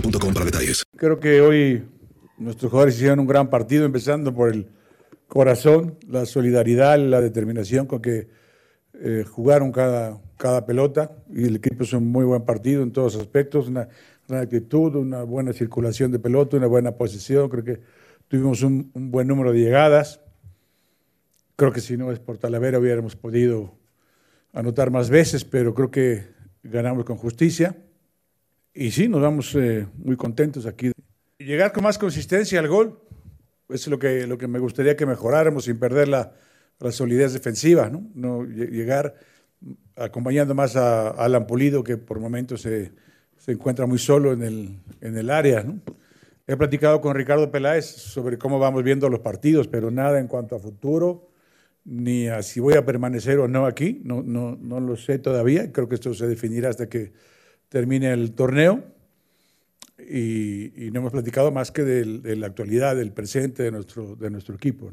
boostmobile.com para detalles. Creo que hoy nuestros jugadores hicieron un gran partido, empezando por el corazón, la solidaridad, la determinación con que eh, jugaron cada, cada pelota y el equipo hizo un muy buen partido en todos aspectos, una gran actitud, una buena circulación de pelota, una buena posición, creo que tuvimos un, un buen número de llegadas, creo que si no es por Talavera hubiéramos podido anotar más veces, pero creo que ganamos con justicia. Y sí, nos vamos eh, muy contentos aquí. Llegar con más consistencia al gol, es lo que, lo que me gustaría que mejoráramos sin perder la, la solidez defensiva, ¿no? no lle- llegar acompañando más a, a Alan Pulido, que por momentos se, se encuentra muy solo en el, en el área. ¿no? He platicado con Ricardo Peláez sobre cómo vamos viendo los partidos, pero nada en cuanto a futuro, ni a si voy a permanecer o no aquí, no, no, no lo sé todavía. Creo que esto se definirá hasta que termine el torneo. Y, y no hemos platicado más que de, la actualidad, del presente de nuestro, de nuestro equipo.